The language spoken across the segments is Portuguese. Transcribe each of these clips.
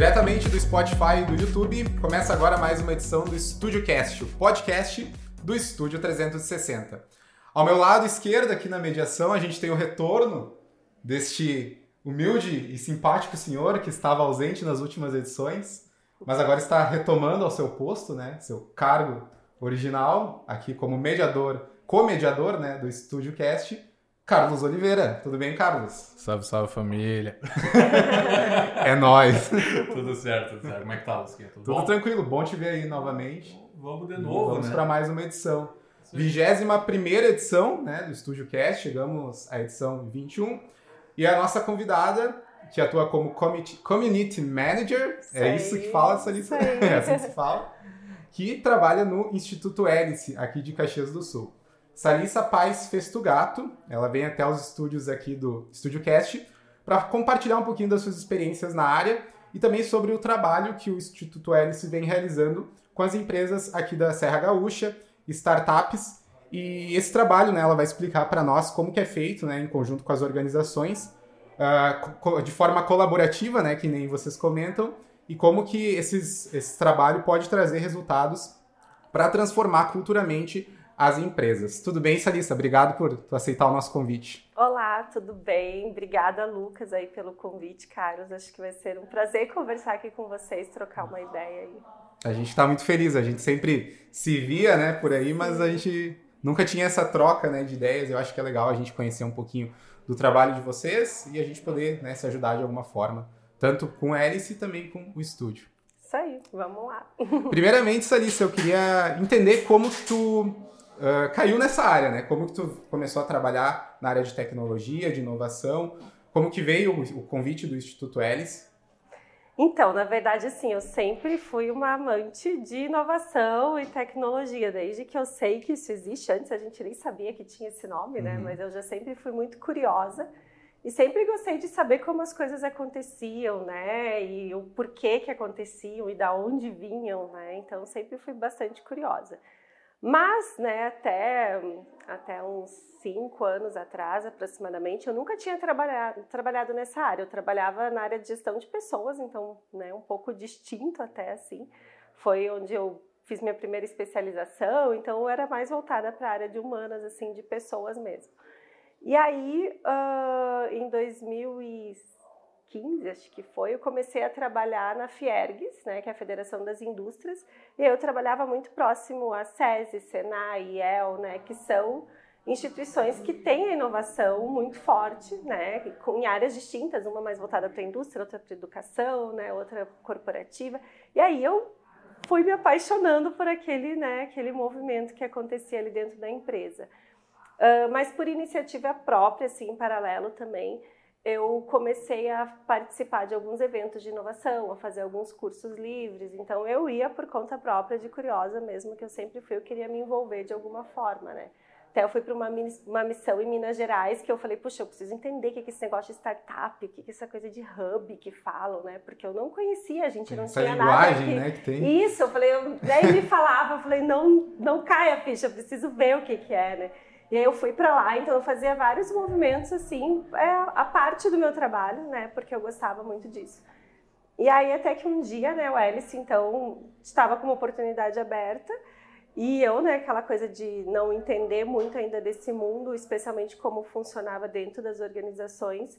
Diretamente do Spotify e do YouTube, começa agora mais uma edição do Estúdio Cast, o podcast do Estúdio 360. Ao meu lado esquerdo, aqui na mediação, a gente tem o retorno deste humilde e simpático senhor que estava ausente nas últimas edições, mas agora está retomando ao seu posto, né, seu cargo original, aqui como mediador, co-mediador, né, do Estúdio Cast, Carlos Oliveira. Tudo bem, Carlos? Salve, salve família. é nóis. tudo certo, tudo certo. Como é que tá, Lusquinha? Tudo, tudo tranquilo, bom te ver aí novamente. Vamos de novo, Vamos né? para mais uma edição. Vigésima primeira edição né, do Estúdio Cast, chegamos à edição 21. E a nossa convidada, que atua como Community Manager, Sei, é isso que fala, Salissa? É assim que se fala. Que trabalha no Instituto Hélice, aqui de Caxias do Sul. Salissa Paz Festugato, ela vem até os estúdios aqui do Estúdio Cast para compartilhar um pouquinho das suas experiências na área e também sobre o trabalho que o Instituto Hélice vem realizando com as empresas aqui da Serra Gaúcha, startups. E esse trabalho, né, ela vai explicar para nós como que é feito, né, em conjunto com as organizações, uh, de forma colaborativa, né, que nem vocês comentam, e como que esses, esse trabalho pode trazer resultados para transformar culturalmente as empresas. Tudo bem, Salissa? Obrigado por tu aceitar o nosso convite. Olá, tudo bem? Obrigada, Lucas, aí pelo convite, Carlos. Acho que vai ser um prazer conversar aqui com vocês, trocar uma ideia aí. A gente está muito feliz. A gente sempre se via, né, por aí, mas a gente nunca tinha essa troca, né, de ideias. Eu acho que é legal a gente conhecer um pouquinho do trabalho de vocês e a gente poder, né, se ajudar de alguma forma, tanto com a Hélice e também com o estúdio. Isso aí, vamos lá. Primeiramente, Salissa, eu queria entender como que tu Uh, caiu nessa área, né? Como que tu começou a trabalhar na área de tecnologia, de inovação? Como que veio o, o convite do Instituto Hélice? Então, na verdade, assim, eu sempre fui uma amante de inovação e tecnologia, desde que eu sei que isso existe. Antes a gente nem sabia que tinha esse nome, né? Uhum. Mas eu já sempre fui muito curiosa e sempre gostei de saber como as coisas aconteciam, né? E o porquê que aconteciam e da onde vinham, né? Então, sempre fui bastante curiosa. Mas, né, até, até uns cinco anos atrás, aproximadamente, eu nunca tinha trabalhado, trabalhado nessa área. Eu trabalhava na área de gestão de pessoas, então, né, um pouco distinto até, assim. Foi onde eu fiz minha primeira especialização, então eu era mais voltada para a área de humanas, assim, de pessoas mesmo. E aí, uh, em 2015, acho que foi, eu comecei a trabalhar na Fiergues, né, que é a Federação das Indústrias, e eu trabalhava muito próximo a SESI, Senai, IEL, né, que são instituições que têm a inovação muito forte, né, em áreas distintas, uma mais voltada para a indústria, outra para a educação, né, outra corporativa. E aí eu fui me apaixonando por aquele, né, aquele movimento que acontecia ali dentro da empresa. Uh, mas por iniciativa própria, assim, em paralelo também, eu comecei a participar de alguns eventos de inovação, a fazer alguns cursos livres. Então eu ia por conta própria, de curiosa mesmo, que eu sempre fui, eu queria me envolver de alguma forma, né? Até eu fui para uma, uma missão em Minas Gerais que eu falei, puxa, eu preciso entender o que é esse negócio de startup, o que é essa coisa de hub que falam, né? Porque eu não conhecia, a gente não essa tinha linguagem, nada. Né, que tem. Isso, eu falei, eu... daí me falava, eu falei, não, não caia a ficha, eu preciso ver o que, que é, né? E aí eu fui para lá, então eu fazia vários movimentos assim, é a parte do meu trabalho, né? Porque eu gostava muito disso. E aí até que um dia, né, o Hélice então estava com uma oportunidade aberta e eu, né, aquela coisa de não entender muito ainda desse mundo, especialmente como funcionava dentro das organizações,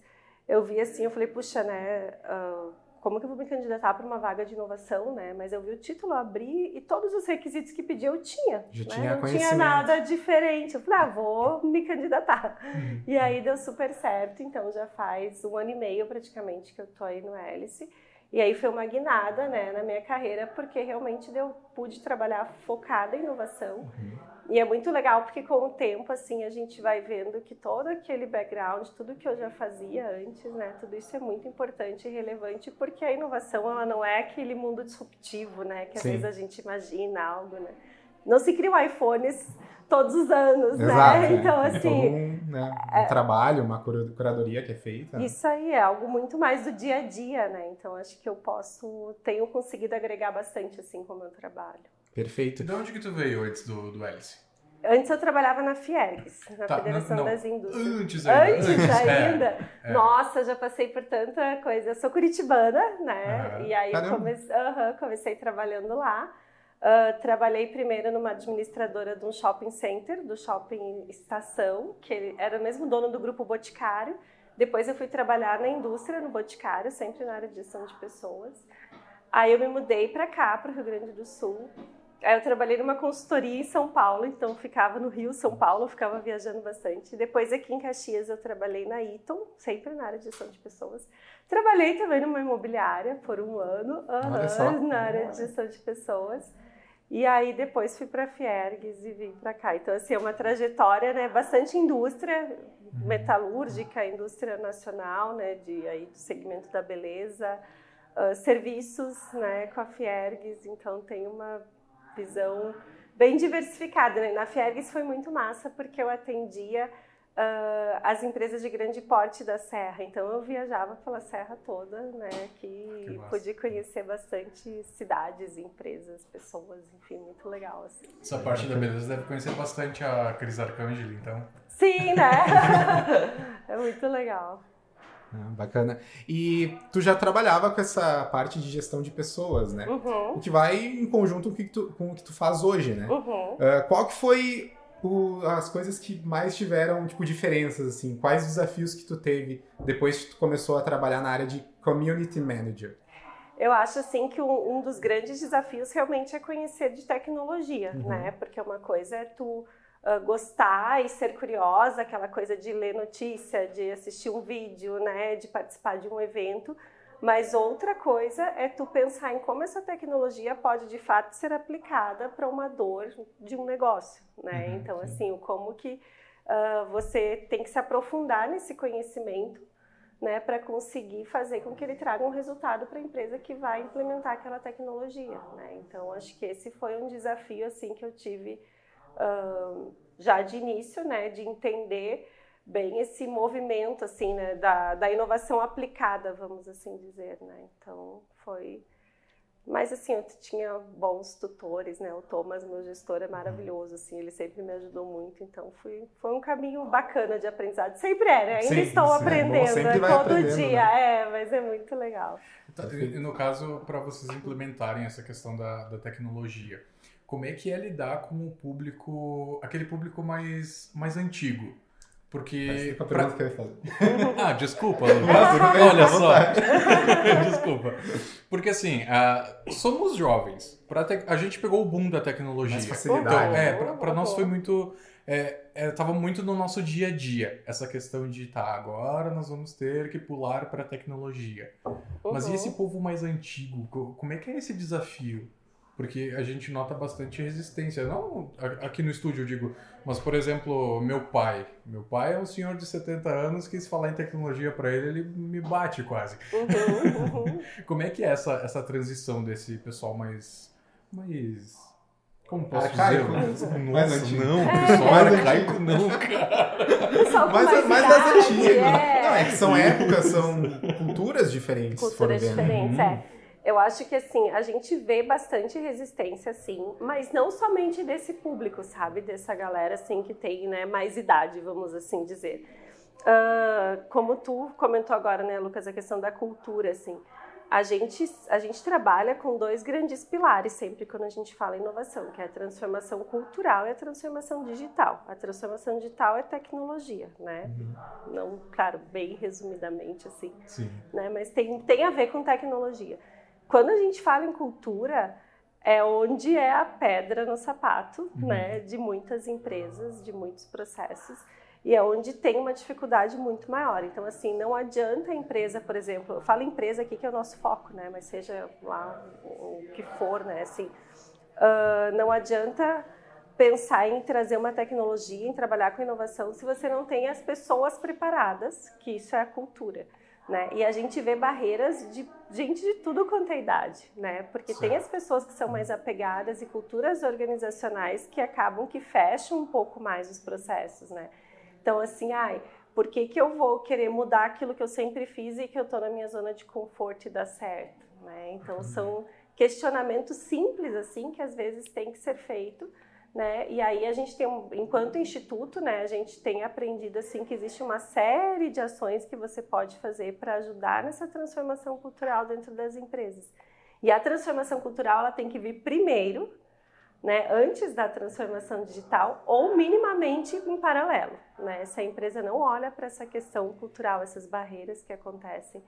eu vi assim, eu falei, puxa, né, uh, como que eu vou me candidatar para uma vaga de inovação, né? Mas eu vi o título abrir e todos os requisitos que pediu eu tinha. Já né? tinha Não tinha nada diferente. Eu falei, ah, vou me candidatar. Uhum. E aí deu super certo. Então já faz um ano e meio praticamente que eu tô aí no Hélice. E aí foi uma guinada, né, na minha carreira, porque realmente eu pude trabalhar focada em inovação. Uhum. E é muito legal porque com o tempo, assim, a gente vai vendo que todo aquele background, tudo que eu já fazia antes, né, tudo isso é muito importante e relevante porque a inovação, ela não é aquele mundo disruptivo, né, que às Sim. vezes a gente imagina algo, né. Não se criam iPhones todos os anos, Exato, né? né? Então, Tem assim, todo um, né, um trabalho, uma cura- curadoria que é feita. né? isso aí é algo muito mais do dia a dia, né? Então, acho que eu posso, tenho conseguido agregar bastante, assim, com o meu trabalho. Perfeito. De onde que tu veio antes do, do Hélice? Antes eu trabalhava na Fiergs, na Tá, Federação não, não. das Indústrias. Antes ainda. Antes ainda? é. Nossa, já passei por tanta coisa. Eu sou curitibana, né? Aham. E aí Caramba. comecei, trabalhando lá. Ah, trabalhei primeiro numa administradora de um shopping center, do shopping Estação, que era o mesmo dono do grupo Boticário. Depois eu fui trabalhar na indústria, no Boticário, sempre na área de gestão de pessoas. Aí eu me mudei para cá, para o Rio Grande do Sul. Aí eu trabalhei numa consultoria em São Paulo, então ficava no Rio, São Paulo, ficava viajando bastante. Depois aqui em Caxias eu trabalhei na Eaton, sempre na área de gestão de pessoas. Trabalhei também numa imobiliária por um ano, na área de gestão de pessoas. E aí depois fui para a Fiergs e vim para cá. Então assim, é uma trajetória, né, bastante indústria metalúrgica, indústria nacional, né, de aí do segmento da beleza, ah, serviços, né, com a Fiergs. Então tem uma visão bem diversificada. Né? Na Fiergs foi muito massa porque eu atendia ah, as empresas de grande porte da Serra. Então eu viajava pela Serra toda, né? Que Que massa. pude conhecer bastante cidades, empresas, pessoas, enfim, muito legal. Assim. Essa parte da beleza deve conhecer bastante a Cris Arcangeli, então. Sim, né? é muito legal. Ah, bacana. E tu já trabalhava com essa parte de gestão de pessoas, né? Uhum, O que vai em conjunto com o que tu, com o que tu faz hoje, né? uhum. Ah, qual que foi o- as coisas que mais tiveram, tipo, diferenças, assim? Quais desafios que tu teve depois que tu começou a trabalhar na área de Community Manager? Eu acho assim que um, um dos grandes desafios realmente é conhecer de tecnologia, Uhum. né? Porque uma coisa é tu ah, gostar e ser curiosa, aquela coisa de ler notícia, de assistir um vídeo, né? De participar de um evento. Mas outra coisa é tu pensar em como essa tecnologia pode de fato ser aplicada para uma dor de um negócio, né? Uhum, então sim. assim, como que ah, você tem que se aprofundar nesse conhecimento né, para conseguir fazer com que ele traga um resultado para a empresa que vai implementar aquela tecnologia, né? Então acho que esse foi um desafio assim que eu tive já de início, né, de entender bem esse movimento assim, né, da, da inovação aplicada, vamos assim dizer, né? Então foi mas assim, eu tinha bons tutores, né? O Thomas, meu gestor, é maravilhoso, assim, ele sempre me ajudou muito, então fui, foi um caminho bacana de aprendizado. Sempre é, né? Ainda Sim, estou sim, é aprendendo, é todo aprendendo, dia, né? é, mas é muito legal. Tá, e- e no caso, para vocês implementarem essa questão da, da tecnologia, como é que é lidar com o público, aquele público mais, mais antigo? Porque. Pra- pergunta que eu ia fazer. Ah, desculpa, Olha só. desculpa. Porque assim, ah, somos jovens. Pra te- A gente pegou o boom da tecnologia. Mais facilidade. Então, né? é, pra, pra nós foi muito. É, é, tava muito no nosso dia a dia essa questão de tá, agora nós vamos ter que pular para tecnologia. Mas e Uhum. esse povo mais antigo? Co- Como é que é esse desafio? Porque a gente nota bastante resistência. Não aqui no estúdio, eu digo, mas por exemplo, meu pai. Meu pai é um senhor de 70 anos que se falar em tecnologia para ele, ele me bate quase. Uhum, uhum. Como é que é essa, essa transição desse pessoal mais. mais. Como posso Arcaico, dizer? né? Nossa, Mais antigo. não, É. pessoal Mais arcaico não, cara. Mais mas das antigas. é. Não, é que são épocas, são culturas diferentes. culturas diferentes, Uhum. é. Eu acho que assim, a gente vê bastante resistência, sim, mas não somente desse público, sabe? Dessa galera assim que tem né, mais idade, vamos assim dizer. Ah, como tu comentou agora, né, Lucas, a questão da cultura, assim. A gente, a gente trabalha com dois grandes pilares sempre quando a gente fala em inovação, que é a transformação cultural e a transformação digital. A transformação digital é tecnologia, né? Não, claro, bem resumidamente assim Sim. né? Mas tem, tem a ver com tecnologia. Quando a gente fala em cultura, é onde é a pedra no sapato, Uhum. né? De muitas empresas, de muitos processos. E é onde tem uma dificuldade muito maior. Então, assim, não adianta a empresa, por exemplo, eu falo empresa aqui que é o nosso foco, né? Mas seja lá o que for, né? Assim, ah, não adianta pensar em trazer uma tecnologia, em trabalhar com inovação, se você não tem as pessoas preparadas, que isso é a cultura. Né? E a gente vê barreiras de gente de tudo quanto é idade, né? Porque tem Certo. as pessoas que são mais apegadas e culturas organizacionais que acabam que fecham um pouco mais os processos, né? Então, assim, ai, por que, que eu vou querer mudar aquilo que eu sempre fiz e que eu estou na minha zona de conforto e dá certo, né? Então, são questionamentos simples, assim, que às vezes tem que ser feito, né? E aí a gente tem, enquanto instituto, né, a gente tem aprendido assim que existe uma série de ações que você pode fazer para ajudar nessa transformação cultural dentro das empresas. E a transformação cultural ela tem que vir primeiro, né, antes da transformação digital ou minimamente em paralelo, né? Se a empresa não olha para essa questão cultural, essas barreiras que acontecem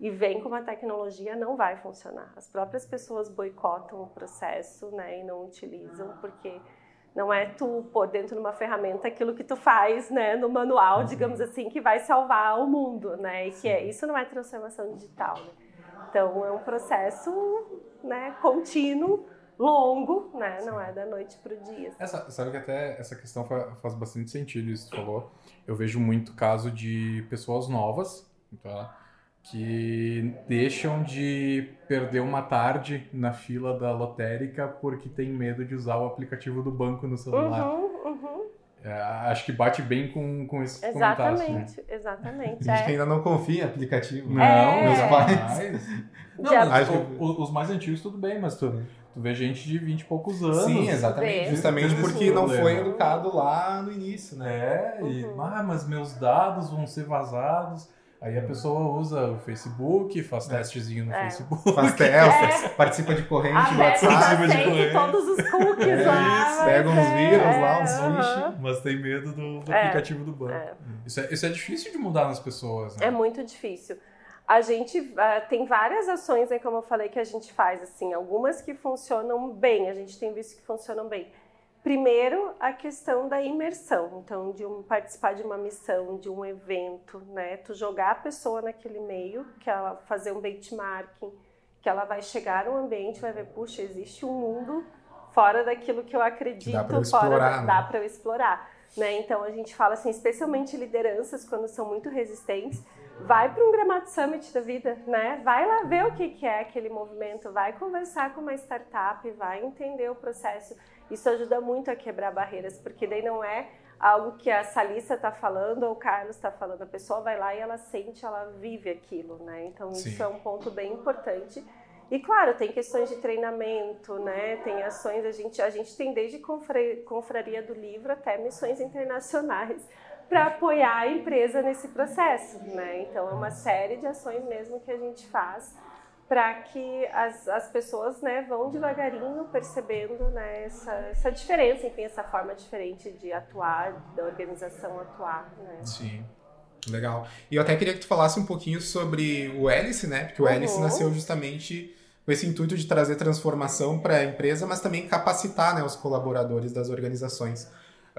e vem com uma tecnologia, não vai funcionar. As próprias pessoas boicotam o processo, né, e não utilizam porque não é tu pôr dentro de uma ferramenta aquilo que tu faz, né, no manual, uhum. digamos assim, que vai salvar o mundo, né? E que é, isso não é transformação digital. Né? Então é um processo, né, contínuo, longo, né? Não é da noite para o dia. Essa, sabe que até essa questão faz bastante sentido isso que tu falou. Eu vejo muito caso de pessoas novas, tá? Que deixam de perder uma tarde na fila da lotérica porque tem medo de usar o aplicativo do banco no celular. Uhum, uhum. É, acho que bate bem com, com esse exatamente, comentário. Né? Exatamente, A gente é. ainda não confia em aplicativo. Não, é. meus pais. Não, mas, os, os mais antigos tudo bem, mas tu, tu vê gente de 20 e poucos anos. Sim, exatamente. Justamente porque não foi educado lá no início, né? É, e, uhum. ah, mas meus dados vão ser vazados. Aí a pessoa usa o Facebook, faz é. testezinho no é. Facebook. Faz testes, é. participa de corrente WhatsApp. Participa de corrente. todos os cookies é lá. Isso, pega uns é. vírus lá, uns uhum. Mas tem medo do, do aplicativo do banco. Isso, é, isso é difícil de mudar nas pessoas, né? É muito difícil. A gente uh, tem várias ações, né, como eu falei, que a gente faz, assim, algumas que funcionam bem, a gente tem visto que funcionam bem. Primeiro, a questão da imersão, então de um, participar de uma missão, de um evento, né? Tu jogar a pessoa naquele meio, que ela fazer um benchmarking, que ela vai chegar no ambiente, vai ver, puxa, existe um mundo fora daquilo que eu acredito, dá para explorar, né? dá para eu explorar, né? Então a gente fala assim, especialmente lideranças quando são muito resistentes, vai para um Gramado Summit da vida, né? Vai lá ver o que, que é aquele movimento, vai conversar com uma startup, vai entender o processo isso ajuda muito a quebrar barreiras, porque daí não é algo que a Salissa está falando ou o Carlos está falando. A pessoa vai lá e ela sente, ela vive aquilo, né? Então Sim. isso é um ponto bem importante. E claro, tem questões de treinamento, né? Tem ações, a gente, a gente tem desde confraria do livro até missões internacionais para apoiar a empresa nesse processo, né? Então é uma série de ações mesmo que a gente faz para que as, as pessoas né, vão devagarinho percebendo né, essa, essa diferença, enfim, essa forma diferente de atuar, da organização atuar. Né? Sim. Legal. E eu até queria que tu falasse um pouquinho sobre o Hélice, né? Porque o uhum. Hélice nasceu justamente com esse intuito de trazer transformação para a empresa, mas também capacitar né, os colaboradores das organizações.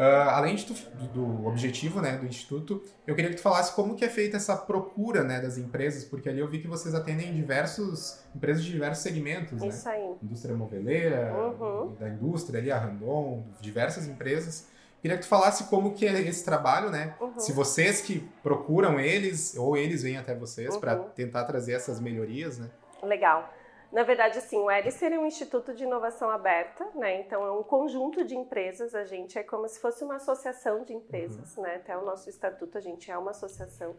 Uh, além de tu, do objetivo né, do Instituto, eu queria que tu falasse como que é feita essa procura né, das empresas, porque ali eu vi que vocês atendem diversos empresas de diversos segmentos. Isso né? aí. Indústria moveleira, uhum. da indústria ali, a Randon, diversas empresas. Queria que tu falasse como que é esse trabalho, né? Uhum. Se vocês que procuram eles, ou eles vêm até vocês uhum. para tentar trazer essas melhorias, né? Legal. Na verdade, assim, o Hélice é um instituto de inovação aberta, né? Então é um conjunto de empresas. A gente é como se fosse uma associação de empresas, uhum. né? Até o nosso estatuto a gente é uma associação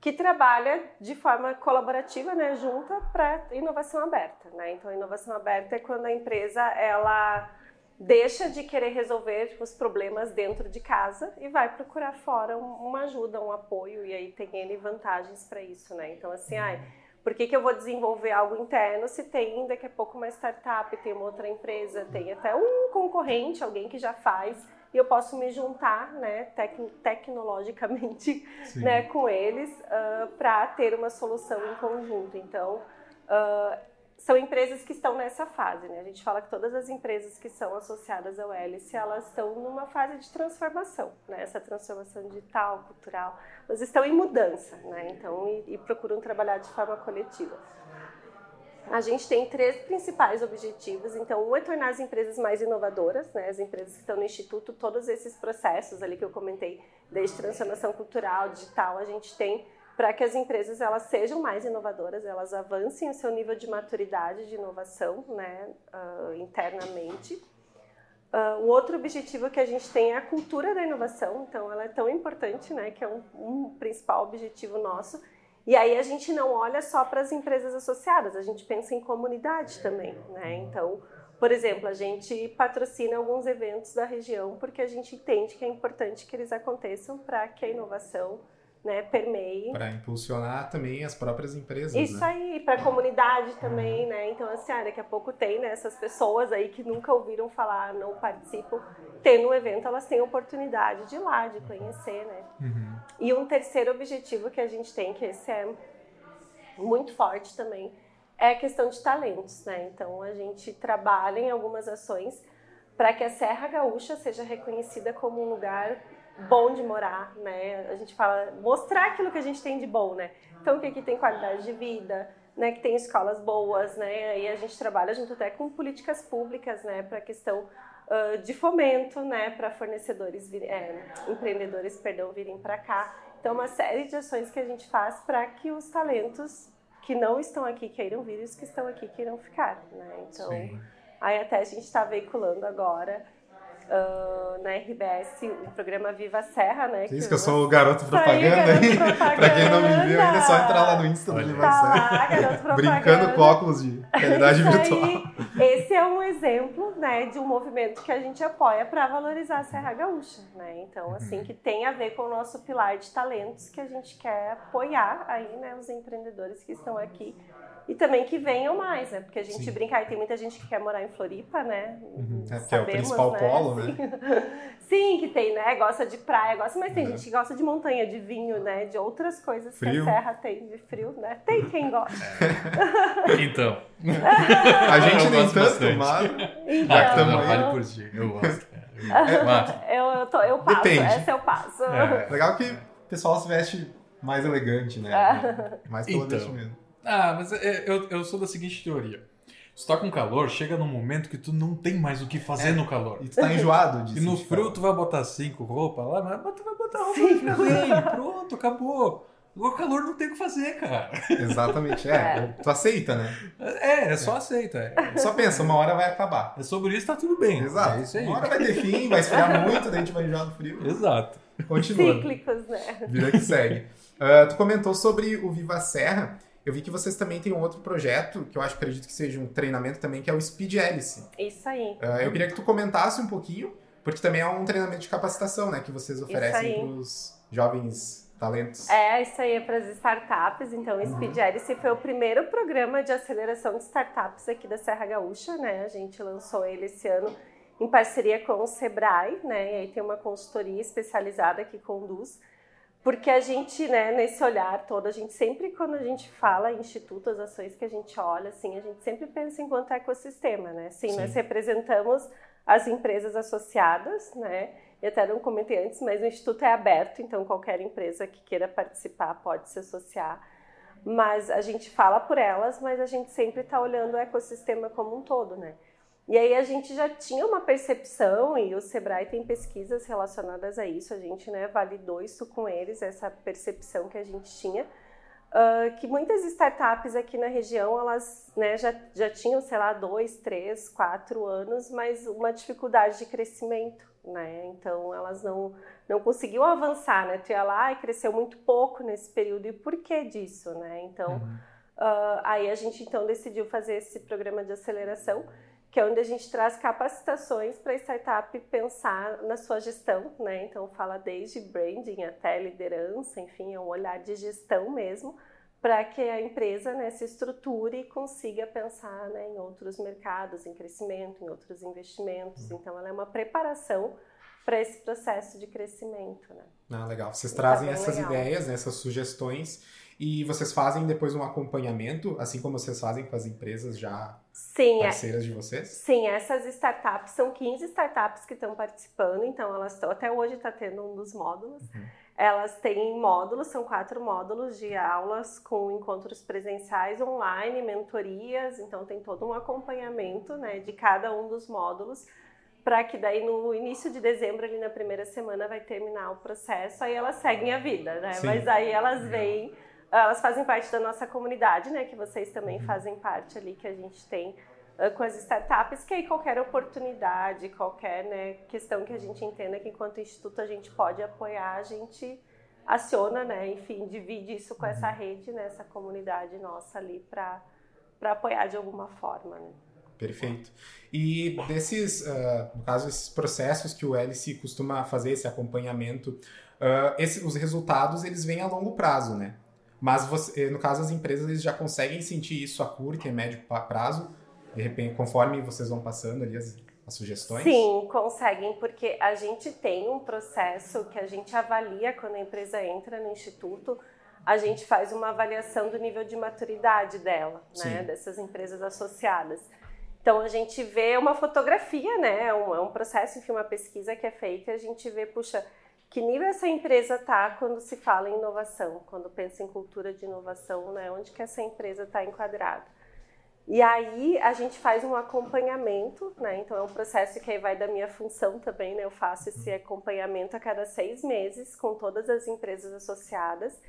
que trabalha de forma colaborativa, né, junta para inovação aberta, né? Então a inovação aberta é quando a empresa ela deixa de querer resolver os problemas dentro de casa e vai procurar fora uma ajuda, um apoio e aí tem N vantagens para isso, né? Então assim, ai, uhum. Por que, que eu vou desenvolver algo interno se tem daqui a pouco uma startup, tem uma outra empresa, tem até um concorrente, alguém que já faz, e eu posso me juntar né, tec tecnologicamente né, com eles uh, ah, para ter uma solução em conjunto. Então, uh, são empresas que estão nessa fase, né? A gente fala que todas as empresas que são associadas ao Hélice, elas estão numa fase de transformação, né? Essa transformação digital, cultural, elas estão em mudança, né? Então, e, e procuram trabalhar de forma coletiva. A gente tem três principais objetivos. Então, um é tornar as empresas mais inovadoras, né? As empresas que estão no instituto, todos esses processos ali que eu comentei, desde transformação cultural, digital, a gente tem para que as empresas elas sejam mais inovadoras, elas avancem o seu nível de maturidade de inovação né, uh, internamente. Uh, o outro objetivo que a gente tem é a cultura da inovação, então ela é tão importante, né, que é um, um principal objetivo nosso. E aí a gente não olha só para as empresas associadas, a gente pensa em comunidade também, né? Então Por exemplo, a gente patrocina alguns eventos da região porque a gente entende que é importante que eles aconteçam para que a inovação né, permeie. Para impulsionar também as próprias empresas. Isso né? aí, para a comunidade também, né? Então, assim, ah, daqui a pouco tem né, essas pessoas aí que nunca ouviram falar, não participam. Tendo um evento, elas têm a oportunidade de ir lá, de conhecer, né? Uhum. E um terceiro objetivo que a gente tem, que esse é muito forte também, é a questão de talentos, né? Então, a gente trabalha em algumas ações para que a Serra Gaúcha seja reconhecida como um lugar bom de morar, né? A gente fala mostrar aquilo que a gente tem de bom, né? Então que aqui tem qualidade de vida, né? Que tem escolas boas, né? E a gente trabalha junto até com políticas públicas, né? Para a questão uh, de fomento, né? Para fornecedores, vir, é, empreendedores, perdão, virem para cá. Então uma série de ações que a gente faz para que os talentos que não estão aqui queiram vir e os que estão aqui queiram ficar, né? Então Sim. aí até a gente está veiculando agora uh, na RBS o programa Viva Serra, né? Isso que eu sou o garoto propaganda aí. pra quem não me viu, ainda é só entrar lá no Insta do. Viva Tá Serra. Brincando com óculos de realidade Isso virtual. aí. Esse é um exemplo, né, de um movimento que a gente apoia para valorizar a Serra Gaúcha, né? Então, assim, que tem a ver com o nosso pilar de talentos que a gente quer apoiar aí, né, os empreendedores que estão aqui e também que venham mais, né? Porque a gente Sim. brinca aí, tem muita gente que quer morar em Floripa, né? É, porque é o Sabemos, principal né? polo, né? Sim, que tem, né? Gosta de praia, gosta, mas tem Uhum. gente que gosta de montanha, de vinho, né? De outras coisas Frio. que a serra tem, de frio, né? Tem quem gosta. Então. A gente Eu nem tanto, bastante. mas Então, Já que tamo não, aí. vale por si. Eu gosto. Eu gosto. eu, eu, tô, eu passo, Depende. essa eu passo. É. legal que o pessoal se veste mais elegante, né? É. Mais pelo Então. vestimento. Ah, mas é, eu, eu sou da seguinte teoria. Se tá com calor, chega num momento que tu não tem mais o que fazer É. no calor. E tu tá enjoado disso. E no frio tu vai botar cinco roupas lá, mas tu vai botar roupa Sim. fica bem, pronto, acabou. O calor não tem o que fazer, cara. Exatamente, é. É. Tu aceita, né? É, é só aceita. É, Só pensa, uma hora vai acabar. é sobre isso, tá tudo bem. Exato. É isso aí. Uma hora vai ter fim, vai esfriar muito, daí a gente vai enjoar no frio. Exato. Continua. Cíclicos, né? Vida que segue. Ah, tu comentou sobre o Viva Serra. Eu vi que vocês também têm um outro projeto, que eu acho, acredito que seja um treinamento também, que é o Speed Hélice. Isso aí. Ah, eu queria que tu comentasse um pouquinho, porque também é um treinamento de capacitação, né? Que vocês oferecem para os jovens talentos. É, isso aí é para as startups. Então, o Speed Hélice foi o primeiro programa de aceleração de startups aqui da Serra Gaúcha, né? A gente lançou ele esse ano em parceria com o Sebrae, né? E aí tem uma consultoria especializada que conduz. Porque a gente, né, nesse olhar todo, a gente sempre, quando a gente fala em instituto, as ações que a gente olha, assim, a gente sempre pensa enquanto ecossistema, né? Sim, Sim. nós representamos as empresas associadas, né? E até não comentei antes, mas o Instituto é aberto, então qualquer empresa que queira participar pode se associar. Mas a gente fala por elas, mas a gente sempre está olhando o ecossistema como um todo, né? E aí a gente já tinha uma percepção, e o Sebrae tem pesquisas relacionadas a isso, a gente né, validou isso com eles, essa percepção que a gente tinha, ah, que muitas startups aqui na região, elas né, já, já tinham, sei lá, dois, três, quatro anos, mas uma dificuldade de crescimento, né? Então elas não, não conseguiam avançar, né? Tu ia lá e cresceu muito pouco nesse período, e por que disso, né? Então, Uhum. ah, aí a gente então decidiu fazer esse programa de aceleração, que é onde a gente traz capacitações para a startup pensar na sua gestão, né? Então fala desde branding até liderança, enfim, é um olhar de gestão mesmo, para que a empresa né, se estruture e consiga pensar né, em outros mercados, em crescimento, em outros investimentos. Então ela é uma preparação para esse processo de crescimento, né? Ah, legal. Vocês Tá trazem bem essas legal. ideias, né, essas sugestões, e vocês fazem depois um acompanhamento, assim como vocês fazem com as empresas já Sim, é, parceiras de vocês? Sim, essas startups, são 15 startups que estão participando, então elas estão, até hoje está tendo um dos módulos. Uhum. Elas têm módulos, são quatro módulos de aulas com encontros presenciais online, mentorias, então tem todo um acompanhamento né, de cada um dos módulos, para que daí no início de dezembro, ali na primeira semana, vai terminar o processo, aí elas seguem a vida, né? Sim. Mas aí elas vêm, elas fazem parte da nossa comunidade, né? Que vocês também Uhum. fazem parte ali, que a gente tem uh, com as startups, que aí qualquer oportunidade, qualquer né, questão que a gente entenda que enquanto instituto a gente pode apoiar, a gente aciona, né, enfim, divide isso com essa rede, né, essa comunidade nossa ali para para apoiar de alguma forma, né? Perfeito. E desses, uh, no caso, esses processos que o Hélice costuma fazer, esse acompanhamento, uh, esse, os resultados eles vêm a longo prazo, né? Mas você, no caso, as empresas eles já conseguem sentir isso a curto e médio prazo, de repente, conforme vocês vão passando ali as, as sugestões? Sim, conseguem, porque a gente tem um processo que a gente avalia quando a empresa entra no instituto, a gente faz uma avaliação do nível de maturidade dela, né, dessas empresas associadas. Então a gente vê uma fotografia, né, é um, é um processo, enfim, uma pesquisa que é feita, a gente vê, puxa, que nível essa empresa está quando se fala em inovação, quando pensa em cultura de inovação, né, onde que essa empresa está enquadrada. E aí a gente faz um acompanhamento, né? Então é um processo que aí vai da minha função também, né? Eu faço esse acompanhamento a cada seis meses com todas as empresas associadas.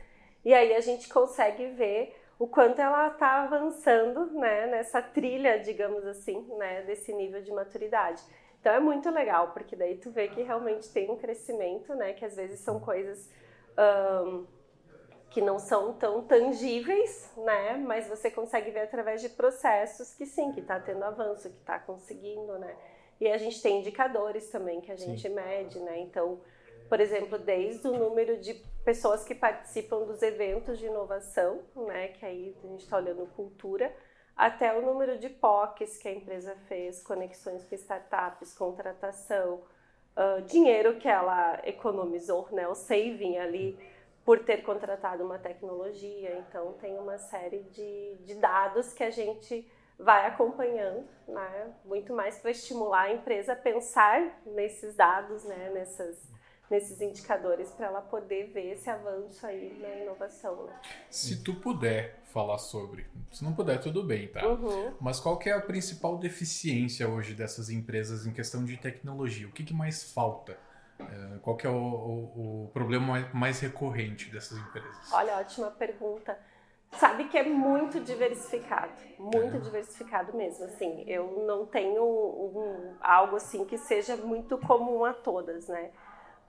E aí a gente consegue ver o quanto ela está avançando, né? Nessa trilha, digamos assim, né? Desse nível de maturidade. Então é muito legal, porque daí tu vê que realmente tem um crescimento, né? Que às vezes são coisas um, que não são tão tangíveis, né? Mas você consegue ver através de processos que sim, que está tendo avanço, que está conseguindo, né? E a gente tem indicadores também que a gente sim. mede, né? Então, por exemplo, desde o número de pessoas que participam dos eventos de inovação, né? Que aí a gente está olhando cultura até o número de POCs que a empresa fez, conexões com startups, contratação, uh, dinheiro que ela economizou, né, o saving ali por ter contratado uma tecnologia. Então, tem uma série de, de dados que a gente vai acompanhando, né, muito mais para estimular a empresa a pensar nesses dados, né, nessas nesses indicadores para ela poder ver esse avanço aí na inovação. Né? Se tu puder falar sobre, se não puder tudo bem, tá? Uhum. Mas qual que é a principal deficiência hoje dessas empresas em questão de tecnologia? O que, que mais falta? É, qual que é o, o, o problema mais recorrente dessas empresas? Olha, ótima pergunta sabe que é muito diversificado, muito é. diversificado mesmo. Assim, eu não tenho um, algo assim que seja muito comum a todas, né?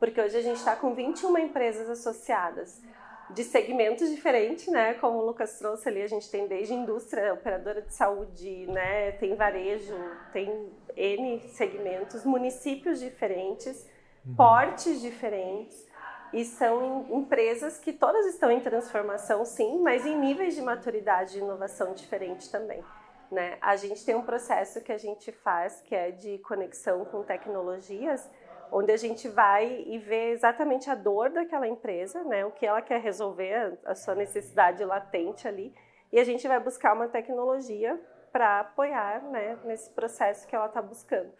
Porque hoje a gente está com 21 empresas associadas de segmentos diferentes, né? Como o Lucas trouxe ali, a gente tem desde indústria, operadora de saúde, né? Tem varejo, tem N segmentos, municípios diferentes, uhum. portes diferentes. E são empresas que todas estão em transformação, sim, mas em níveis de maturidade e inovação diferente também. Né? A gente tem um processo que a gente faz, que é de conexão com tecnologias, onde a gente vai e vê exatamente a dor daquela empresa, né, o que ela quer resolver, a sua necessidade latente ali, e a gente vai buscar uma tecnologia para apoiar né, nesse processo que ela está buscando.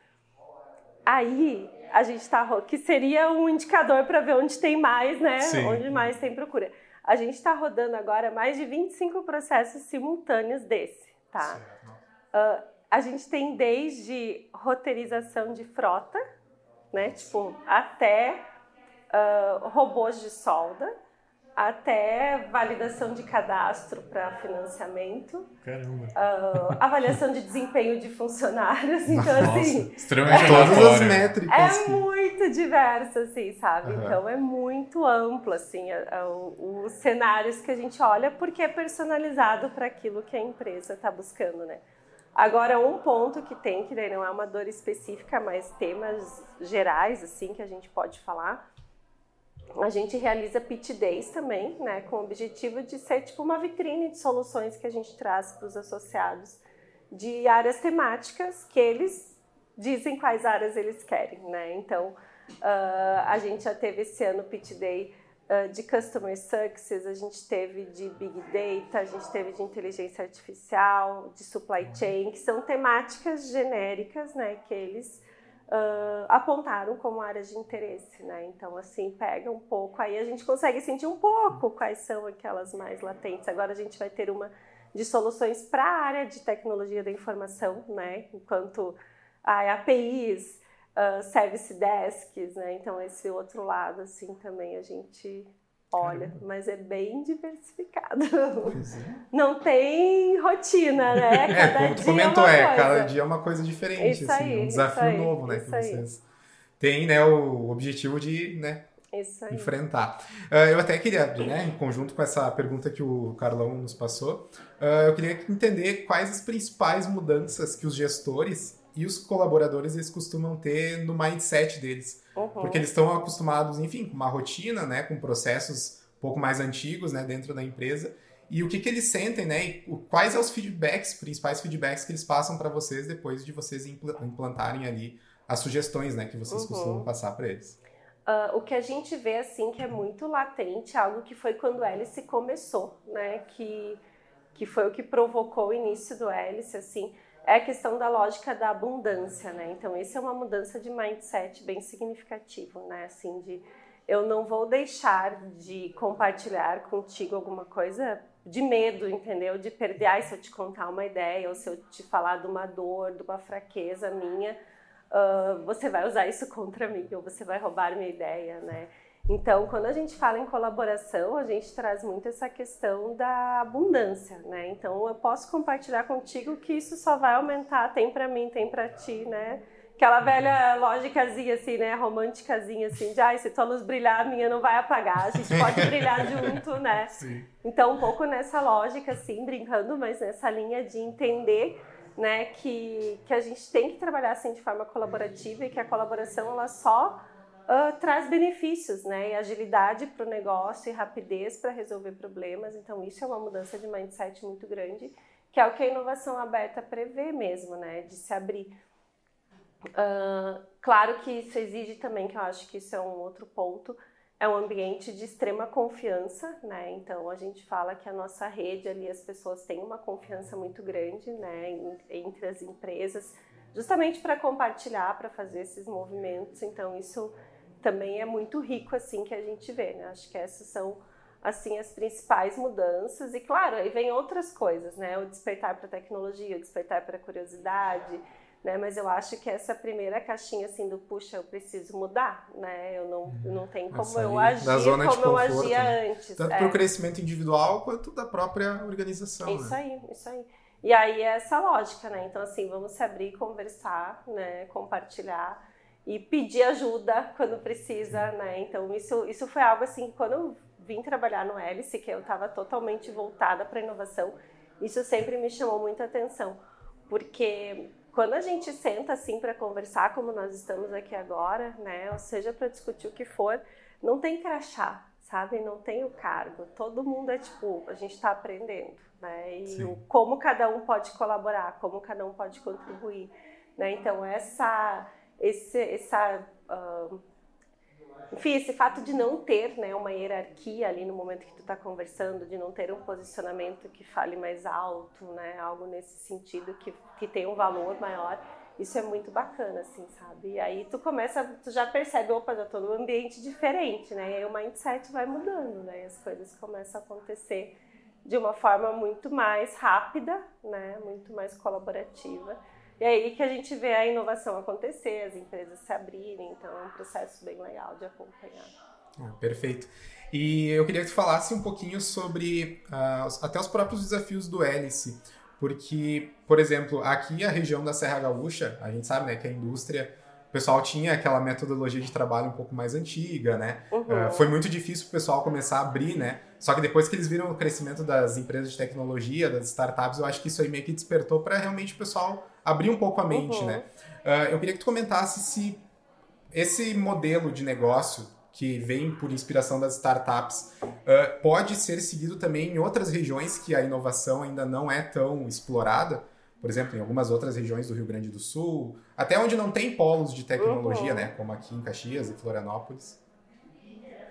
Aí a gente está que seria um indicador para ver onde tem mais, né? Sim. Onde mais tem procura. A gente está rodando agora mais de 25 processos simultâneos desse, tá? Uh, a gente tem desde roteirização de frota, né? Tipo, até uh, robôs de solda, até validação de cadastro para financiamento. Caramba. Uh, avaliação de desempenho de funcionários. Então, Nossa, assim. Extremamente é, todas as métricas. É muito diverso, assim, sabe? Uhum. Então é muito amplo, assim, os cenários que a gente olha, porque é personalizado para aquilo que a empresa está buscando, né? Agora, um ponto que tem, que não é uma dor específica, mas temas gerais, assim, que a gente pode falar, a gente realiza pitch days também, né, com o objetivo de ser tipo uma vitrine de soluções que a gente traz para os associados de áreas temáticas que eles dizem quais áreas eles querem, né? Então, uh, a gente já teve esse ano pitch day de Customer Success, a gente teve de Big Data, a gente teve de inteligência artificial, de supply chain, que são temáticas genéricas, né, que eles uh, apontaram como áreas de interesse, né? Então, assim, pega um pouco, aí a gente consegue sentir um pouco quais são aquelas mais latentes. Agora a gente vai ter uma de soluções para a área de tecnologia da informação, né? Enquanto a APIs, uh, service desks, né? Então esse outro lado assim também a gente olha, Caramba. mas é bem diversificado. É. Não tem rotina, né? É, cada é, como tu comentou, é, é cada dia é uma coisa diferente, isso assim, aí, um desafio aí, novo, né? Que vocês têm, né, o objetivo de, né, enfrentar. Uh, eu até queria, né, em conjunto com essa pergunta que o Carlão nos passou, uh, eu queria entender quais as principais mudanças que os gestores e os colaboradores eles costumam ter no mindset deles. Uhum. Porque eles estão acostumados, enfim, com uma rotina, né, com processos um pouco mais antigos, né, dentro da empresa. E o que, que eles sentem, né? E quais são os feedbacks, principais feedbacks que eles passam para vocês depois de vocês implantarem ali as sugestões, né, que vocês uhum. costumam passar para eles. Uh, o que a gente vê assim que é muito latente, algo que foi quando o hélice começou, né? Que, que foi o que provocou o início do hélice, assim, é a questão da lógica da abundância, né? Então, isso é uma mudança de mindset bem significativo, né? Assim, de eu não vou deixar de compartilhar contigo alguma coisa de medo, entendeu? De perder, ai, se eu te contar uma ideia, ou se eu te falar de uma dor, de uma fraqueza minha, uh, você vai usar isso contra mim, ou você vai roubar minha ideia, né? Então, quando a gente fala em colaboração, a gente traz muito essa questão da abundância, né? Então, eu posso compartilhar contigo que isso só vai aumentar, tem para mim, tem para ti, né? Aquela velha lógicazinha assim, né? Românticazinha assim, de ai, se tua luz brilhar, a minha não vai apagar, a gente pode brilhar junto, né? Sim. Então, um pouco nessa lógica, assim, brincando, mas nessa linha de entender né, que, que a gente tem que trabalhar assim de forma colaborativa e que a colaboração ela só uh, traz benefícios, né, e agilidade para o negócio e rapidez para resolver problemas. Então isso é uma mudança de mindset muito grande, que é o que a inovação aberta prevê mesmo, né, de se abrir. Uh, claro que isso exige também, que eu acho que isso é um outro ponto, é um ambiente de extrema confiança, né? Então a gente fala que a nossa rede ali as pessoas têm uma confiança muito grande, né, entre as empresas, justamente para compartilhar, para fazer esses movimentos. Então isso também é muito rico assim que a gente vê, né? Acho que essas são assim as principais mudanças e claro, aí vem outras coisas, né? O despertar para a tecnologia, o despertar para a curiosidade, né? Mas eu acho que essa primeira caixinha assim do puxa, eu preciso mudar, né? Eu não, eu não tenho como eu agir como conforto, eu agia né? antes. Tanto é. para o crescimento individual quanto da própria organização. Isso né? aí, isso aí. E aí é essa lógica, né? Então assim, vamos se abrir, conversar, né? Compartilhar e pedir ajuda quando precisa, né? Então isso isso foi algo assim quando eu vim trabalhar no Hélice, que eu estava totalmente voltada para inovação, isso sempre me chamou muita atenção, porque quando a gente senta assim para conversar, como nós estamos aqui agora, né, ou seja, para discutir o que for, não tem crachá, sabe? Não tem o cargo. Todo mundo é tipo, a gente está aprendendo, né? E como cada um pode colaborar, como cada um pode contribuir, né? Então essa, esse, essa uh, enfim, esse fato de não ter né, uma hierarquia ali no momento que tu está conversando, de não ter um posicionamento que fale mais alto, né, algo nesse sentido que, que tem um valor maior, isso é muito bacana, assim, sabe? E aí tu começa, tu já percebe, opa, já tô num ambiente diferente, né? E aí o mindset vai mudando, né? E as coisas começam a acontecer de uma forma muito mais rápida, né? Muito mais colaborativa. E aí que a gente vê a inovação acontecer, as empresas se abrirem, então é um processo bem legal de acompanhar. Ah, perfeito. E eu queria que tu falasse um pouquinho sobre uh, até os próprios desafios do hélice, porque, por exemplo, aqui a região da Serra Gaúcha, a gente sabe né, que a indústria o pessoal tinha aquela metodologia de trabalho um pouco mais antiga, né? Uhum. Uh, foi muito difícil o pessoal começar a abrir, né? Só que depois que eles viram o crescimento das empresas de tecnologia, das startups, eu acho que isso aí meio que despertou para realmente o pessoal abrir um pouco a mente, uhum. né? Uh, eu queria que tu comentasse se esse modelo de negócio que vem por inspiração das startups uh, pode ser seguido também em outras regiões que a inovação ainda não é tão explorada por exemplo, em algumas outras regiões do Rio Grande do Sul, até onde não tem polos de tecnologia, uhum. né, como aqui em Caxias e Florianópolis.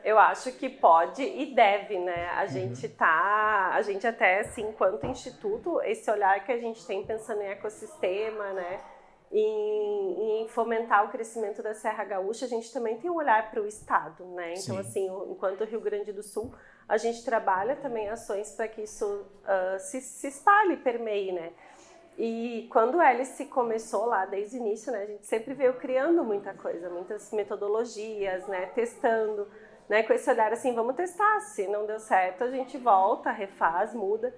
Eu acho que pode e deve, né? A uhum. gente tá, a gente até assim, enquanto instituto, esse olhar que a gente tem pensando em ecossistema, né? Em, em, fomentar o crescimento da Serra Gaúcha, a gente também tem um olhar para o estado, né? Então, Sim. assim, enquanto Rio Grande do Sul, a gente trabalha também ações para que isso uh, se, se espalhe, permeie, né? E quando o Hélice começou lá desde o início, né, a gente sempre veio criando muita coisa, muitas metodologias, né, testando, né, com esse olhar assim, vamos testar, se não deu certo a gente volta, refaz, muda.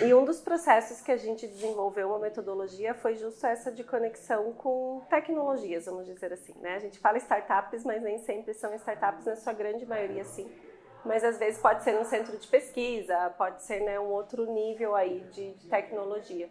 E um dos processos que a gente desenvolveu uma metodologia foi justo essa de conexão com tecnologias, vamos dizer assim, né? A gente fala startups, mas nem sempre são startups, na sua grande maioria sim. Mas às vezes pode ser um centro de pesquisa, pode ser né, um outro nível aí de, de tecnologia.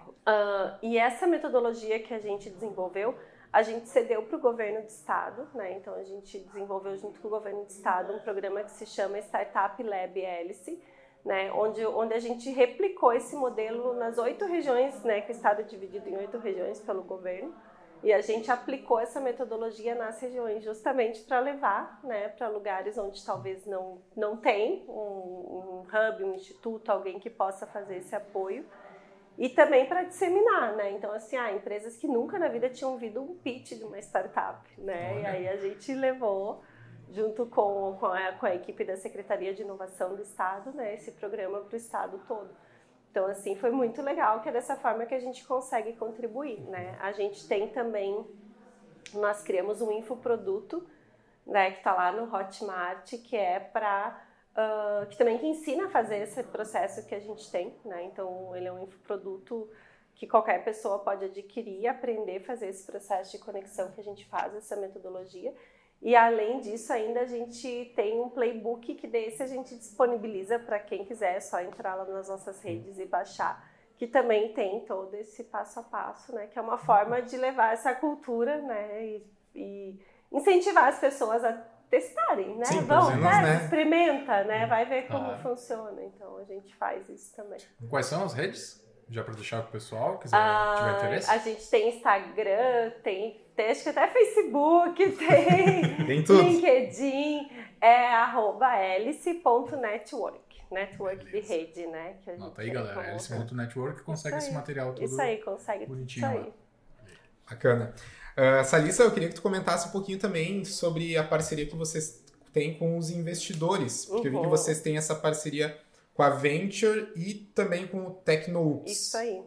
Uh, e essa metodologia que a gente desenvolveu, a gente cedeu para o governo do estado, né? Então a gente desenvolveu junto com o governo do estado um programa que se chama Startup Lab Hélice, né, onde, onde a gente replicou esse modelo nas oito regiões, né, que o estado é dividido em oito regiões pelo governo, e a gente aplicou essa metodologia nas regiões justamente para levar né, para lugares onde talvez não, não tem um, um hub, um instituto, alguém que possa fazer esse apoio, e também para disseminar, né? Então, assim, ah, empresas que nunca na vida tinham ouvido um pitch de uma startup, né? Olha. E aí a gente levou junto com, com, a, com a equipe da Secretaria de Inovação do Estado, né, esse programa para o Estado todo. Então, assim, foi muito legal que é dessa forma que a gente consegue contribuir, né? A gente tem também, nós criamos um infoproduto, né, que está lá no Hotmart, que é para, uh, que também que ensina a fazer esse processo que a gente tem, né? Então, ele é um infoproduto que qualquer pessoa pode adquirir aprender a fazer esse processo de conexão que a gente faz, essa metodologia. E além disso, ainda a gente tem um playbook que desse a gente disponibiliza para quem quiser, é só entrar lá nas nossas redes e baixar, que também tem todo esse passo a passo, né? Que é uma forma de levar essa cultura, né? E, e incentivar as pessoas a testarem, né? Sim, Vão, menos, né? né? Experimenta, né? Vai ver como ah. funciona. Então a gente faz isso também. Quais são as redes? Já para deixar o pessoal, quiser ah, tiver interesse? A gente tem Instagram, tem tem acho que até Facebook, tem, tem tudo. LinkedIn, é arroba hélice.network. Network de rede, né? Que a gente Nota aí, galera. Hélice.network consegue esse material todo Isso aí, consegue. Bonitinho isso aí. Bacana. Uh, Salissa, eu queria que tu comentasse um pouquinho também sobre a parceria que vocês têm com os investidores. Porque uhum. eu vi que uhum. vocês têm essa parceria com a Venture e também com o Tecnoops. Isso aí.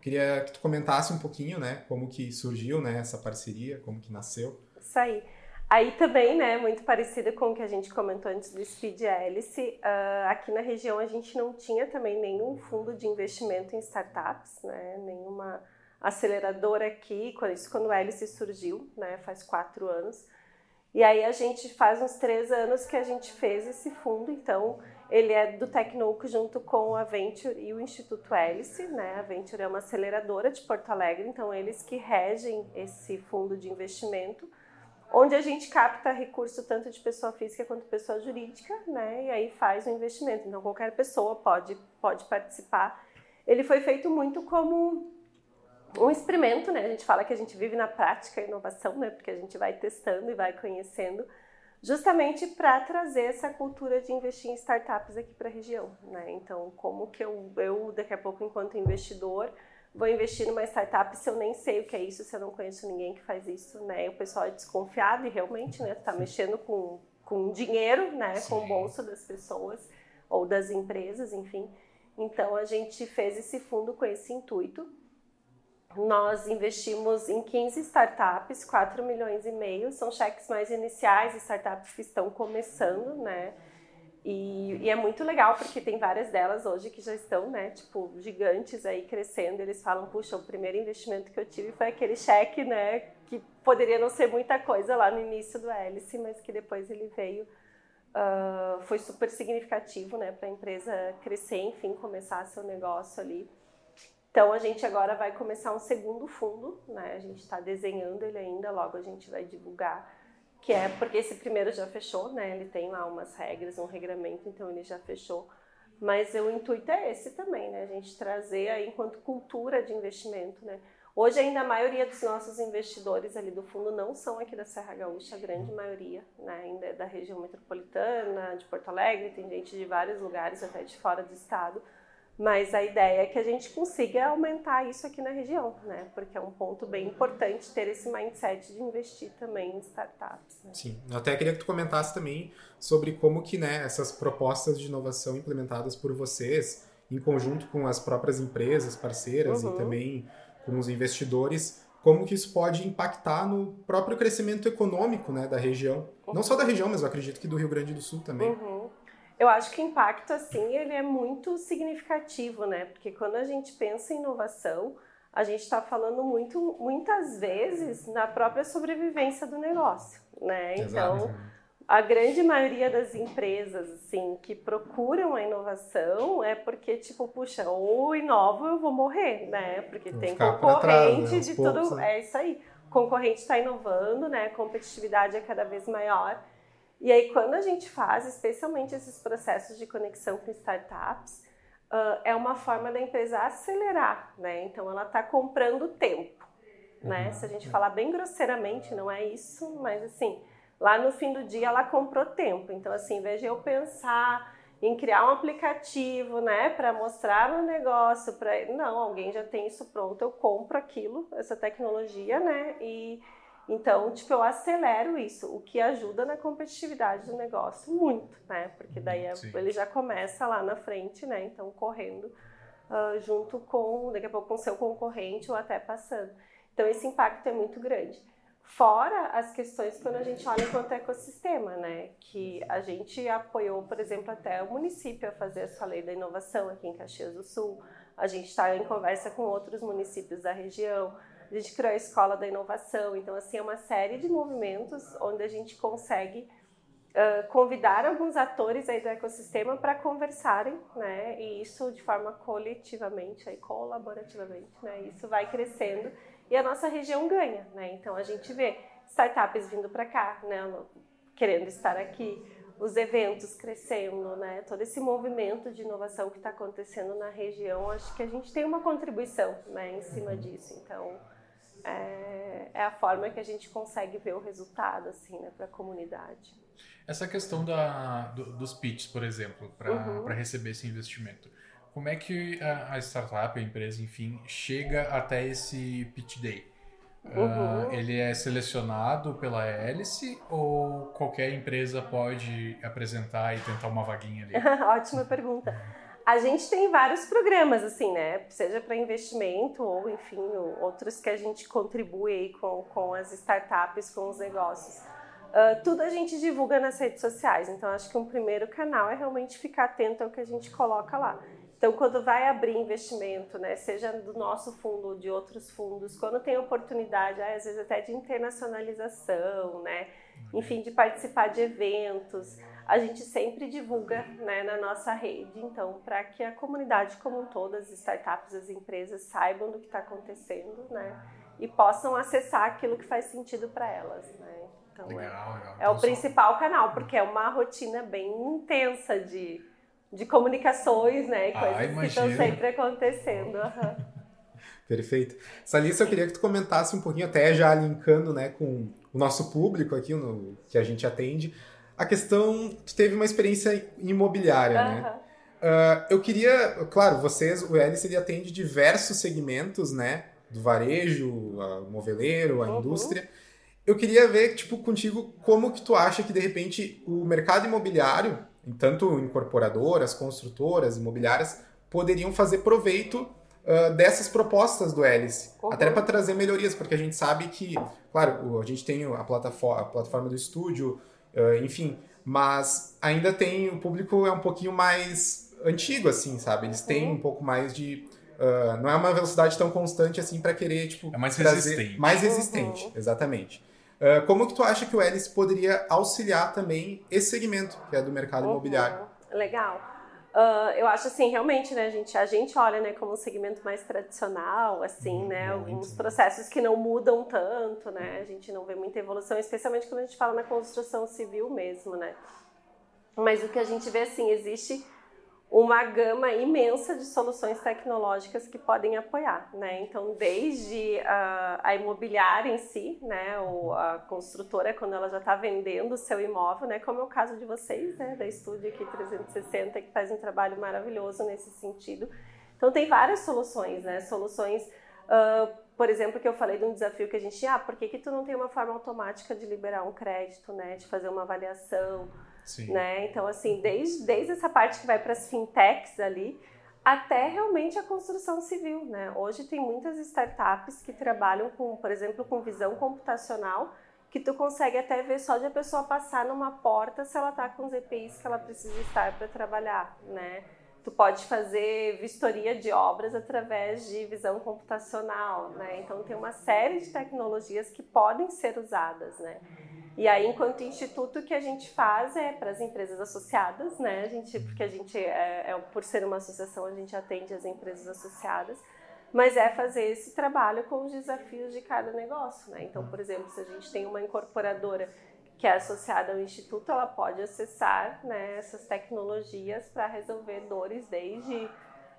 Queria que tu comentasse um pouquinho, né, como que surgiu, né, essa parceria, como que nasceu. Isso aí. Aí também, né, muito parecido com o que a gente comentou antes do Speed Hélice, uh, aqui na região a gente não tinha também nenhum fundo de investimento em startups, né, nenhuma aceleradora aqui, isso quando o Hélice surgiu, né, faz quatro anos. E aí a gente faz uns três anos que a gente fez esse fundo, então ele é do Tecnoc junto com a Venture e o Instituto Hélice, né? A Venture é uma aceleradora de Porto Alegre, então eles que regem esse fundo de investimento, onde a gente capta recurso tanto de pessoa física quanto pessoa jurídica, né? E aí faz o investimento. Então qualquer pessoa pode pode participar. Ele foi feito muito como um experimento, né? A gente fala que a gente vive na prática a inovação, né? Porque a gente vai testando e vai conhecendo justamente para trazer essa cultura de investir em startups aqui para a região. Né? Então, como que eu, eu, daqui a pouco, enquanto investidor, vou investir numa startup se eu nem sei o que é isso, se eu não conheço ninguém que faz isso, né? O pessoal é desconfiado e realmente, né, tá mexendo com, com dinheiro, né, Sim. com o bolso das pessoas ou das empresas, enfim. Então a gente fez esse fundo com esse intuito nós investimos em 15 startups, 4 milhões e meio, são cheques mais iniciais, startups que estão começando, né? E, e, é muito legal porque tem várias delas hoje que já estão, né, tipo, gigantes aí crescendo. Eles falam, puxa, o primeiro investimento que eu tive foi aquele cheque, né, que poderia não ser muita coisa lá no início do Hélice, mas que depois ele veio, uh, foi super significativo, né, para a empresa crescer, enfim, começar seu negócio ali. Então a gente agora vai começar um segundo fundo, né? A gente está desenhando ele ainda, logo a gente vai divulgar, que é porque esse primeiro já fechou, né? Ele tem lá umas regras, um regramento, então ele já fechou. Mas o intuito é esse também, né? A gente trazer aí enquanto cultura de investimento, né? Hoje ainda a maioria dos nossos investidores ali do fundo não são aqui da Serra Gaúcha, a grande maioria, né? Ainda é da região metropolitana, de Porto Alegre, tem gente de vários lugares, até de fora do estado. Mas a ideia é que a gente consiga aumentar isso aqui na região, né? Porque é um ponto bem importante ter esse mindset de investir também em startups. Né? Sim, eu até queria que tu comentasse também sobre como que né, essas propostas de inovação implementadas por vocês, em conjunto com as próprias empresas parceiras uhum. e também com os investidores, como que isso pode impactar no próprio crescimento econômico né, da região. Uhum. Não só da região, mas eu acredito que do Rio Grande do Sul também. Uhum. Eu acho que o impacto, assim, ele é muito significativo, né? Porque quando a gente pensa em inovação, a gente está falando muito, muitas vezes na própria sobrevivência do negócio, né? Então, Exato. a grande maioria das empresas, assim, que procuram a inovação é porque, tipo, puxa, ou inovo eu vou morrer, né? Porque vou tem concorrente trás, né? de poucos, tudo. Né? É isso aí. O concorrente está inovando, né? A competitividade é cada vez maior. E aí, quando a gente faz, especialmente esses processos de conexão com startups, uh, é uma forma da empresa acelerar, né? Então, ela está comprando tempo, né? Uhum. Se a gente falar bem grosseiramente, não é isso, mas assim, lá no fim do dia ela comprou tempo. Então, assim, de eu pensar em criar um aplicativo, né, para mostrar meu negócio, para não, alguém já tem isso pronto, eu compro aquilo, essa tecnologia, né, e então, tipo, eu acelero isso, o que ajuda na competitividade do negócio muito, né? Porque daí é, ele já começa lá na frente, né? Então, correndo uh, junto com, daqui a pouco, com seu concorrente ou até passando. Então, esse impacto é muito grande. Fora as questões quando a gente olha enquanto ecossistema, né? Que a gente apoiou, por exemplo, até o município a fazer essa lei da inovação aqui em Caxias do Sul. A gente está em conversa com outros municípios da região a gente criou a Escola da Inovação. Então, assim, é uma série de movimentos onde a gente consegue uh, convidar alguns atores aí do ecossistema para conversarem, né? E isso de forma coletivamente, aí, colaborativamente, né? Isso vai crescendo e a nossa região ganha, né? Então, a gente vê startups vindo para cá, né? Querendo estar aqui, os eventos crescendo, né? Todo esse movimento de inovação que está acontecendo na região, acho que a gente tem uma contribuição, né, em cima disso. Então, é, é a forma que a gente consegue ver o resultado assim, né, para a comunidade. Essa questão da, do, dos pitches, por exemplo, para uhum. receber esse investimento. Como é que a, a, startup, a empresa, enfim, chega até esse pitch day? Uhum. Uh, ele é selecionado pela hélice ou qualquer empresa pode apresentar e tentar uma vaguinha ali? Ótima pergunta. A gente tem vários programas, assim, né? Seja para investimento ou, enfim, outros que a gente contribui com, com as startups, com os negócios. Uh, tudo a gente divulga nas redes sociais, então acho que um primeiro canal é realmente ficar atento ao que a gente coloca lá. Então, quando vai abrir investimento, né, seja do nosso fundo ou de outros fundos, quando tem oportunidade, às vezes até de internacionalização, né, enfim, de participar de eventos, a gente sempre divulga né, na nossa rede, então, para que a comunidade como um todo, as startups, as empresas saibam do que está acontecendo, né, e possam acessar aquilo que faz sentido para elas, né. Então, legal, é, legal. é o principal canal, porque é uma rotina bem intensa de, de comunicações, né, e ah, coisas ah, que estão sempre acontecendo. Uhum. Perfeito. Salissa, eu queria que tu comentasse um pouquinho, até já linkando né, com o nosso público aqui, no, que a gente atende, a questão, tu teve uma experiência imobiliária, uhum. né? Uh, eu queria, claro, vocês, o Hélice, ele atende diversos segmentos, né? Do varejo, o moveleiro, a uhum. indústria. Eu queria ver, tipo, contigo, como que tu acha que, de repente, o mercado imobiliário, tanto incorporadoras, construtoras, imobiliárias, poderiam fazer proveito uh, dessas propostas do Hélice. Uhum. Até para trazer melhorias, porque a gente sabe que, claro, a gente tem a plataforma, a plataforma do estúdio, Uh, enfim, mas ainda tem o público é um pouquinho mais antigo, assim, sabe? Eles têm um pouco mais de uh, não é uma velocidade tão constante assim para querer tipo é mais resistente. mais resistente, uhum. exatamente. Uh, como que tu acha que o Elis poderia auxiliar também esse segmento que é do mercado uhum. imobiliário? Legal. Uh, eu acho assim, realmente, né, a gente, a gente olha, né, como um segmento mais tradicional, assim, hum, né, alguns processos que não mudam tanto, né, a gente não vê muita evolução, especialmente quando a gente fala na construção civil mesmo, né. Mas o que a gente vê, assim, existe uma gama imensa de soluções tecnológicas que podem apoiar, né? Então, desde a, a imobiliária em si, né, ou a construtora quando ela já está vendendo o seu imóvel, né, como é o caso de vocês, né, da Estúdio aqui 360 que faz um trabalho maravilhoso nesse sentido. Então, tem várias soluções, né? Soluções, uh, por exemplo, que eu falei de um desafio que a gente, ah, por que que tu não tem uma forma automática de liberar um crédito, né, de fazer uma avaliação? Sim. Né? Então, assim, desde, desde essa parte que vai para as fintechs ali, até realmente a construção civil, né? Hoje tem muitas startups que trabalham com, por exemplo, com visão computacional que tu consegue até ver só de a pessoa passar numa porta se ela está com os EPIs que ela precisa estar para trabalhar, né? Tu pode fazer vistoria de obras através de visão computacional, né? Então tem uma série de tecnologias que podem ser usadas, né? E aí, enquanto instituto, o que a gente faz é para as empresas associadas, né? A gente, porque a gente, é, é, por ser uma associação, a gente atende as empresas associadas, mas é fazer esse trabalho com os desafios de cada negócio, né? Então, por exemplo, se a gente tem uma incorporadora que é associada ao instituto, ela pode acessar né, essas tecnologias para resolver dores desde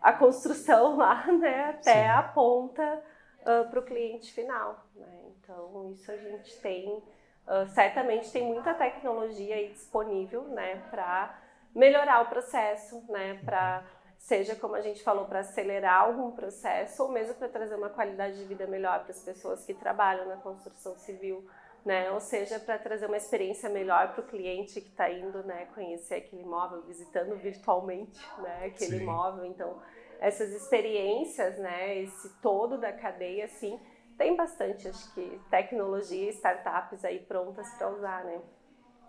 a construção lá, né, até Sim. a ponta uh, para o cliente final. Né? Então, isso a gente tem Uh, certamente tem muita tecnologia aí disponível, né, para melhorar o processo, né, para seja como a gente falou para acelerar algum processo ou mesmo para trazer uma qualidade de vida melhor para as pessoas que trabalham na construção civil, né, ou seja para trazer uma experiência melhor para o cliente que está indo, né, conhecer aquele imóvel, visitando virtualmente, né, aquele Sim. imóvel. Então essas experiências, né, esse todo da cadeia, assim tem bastante, acho que, tecnologia e startups aí prontas para usar, né?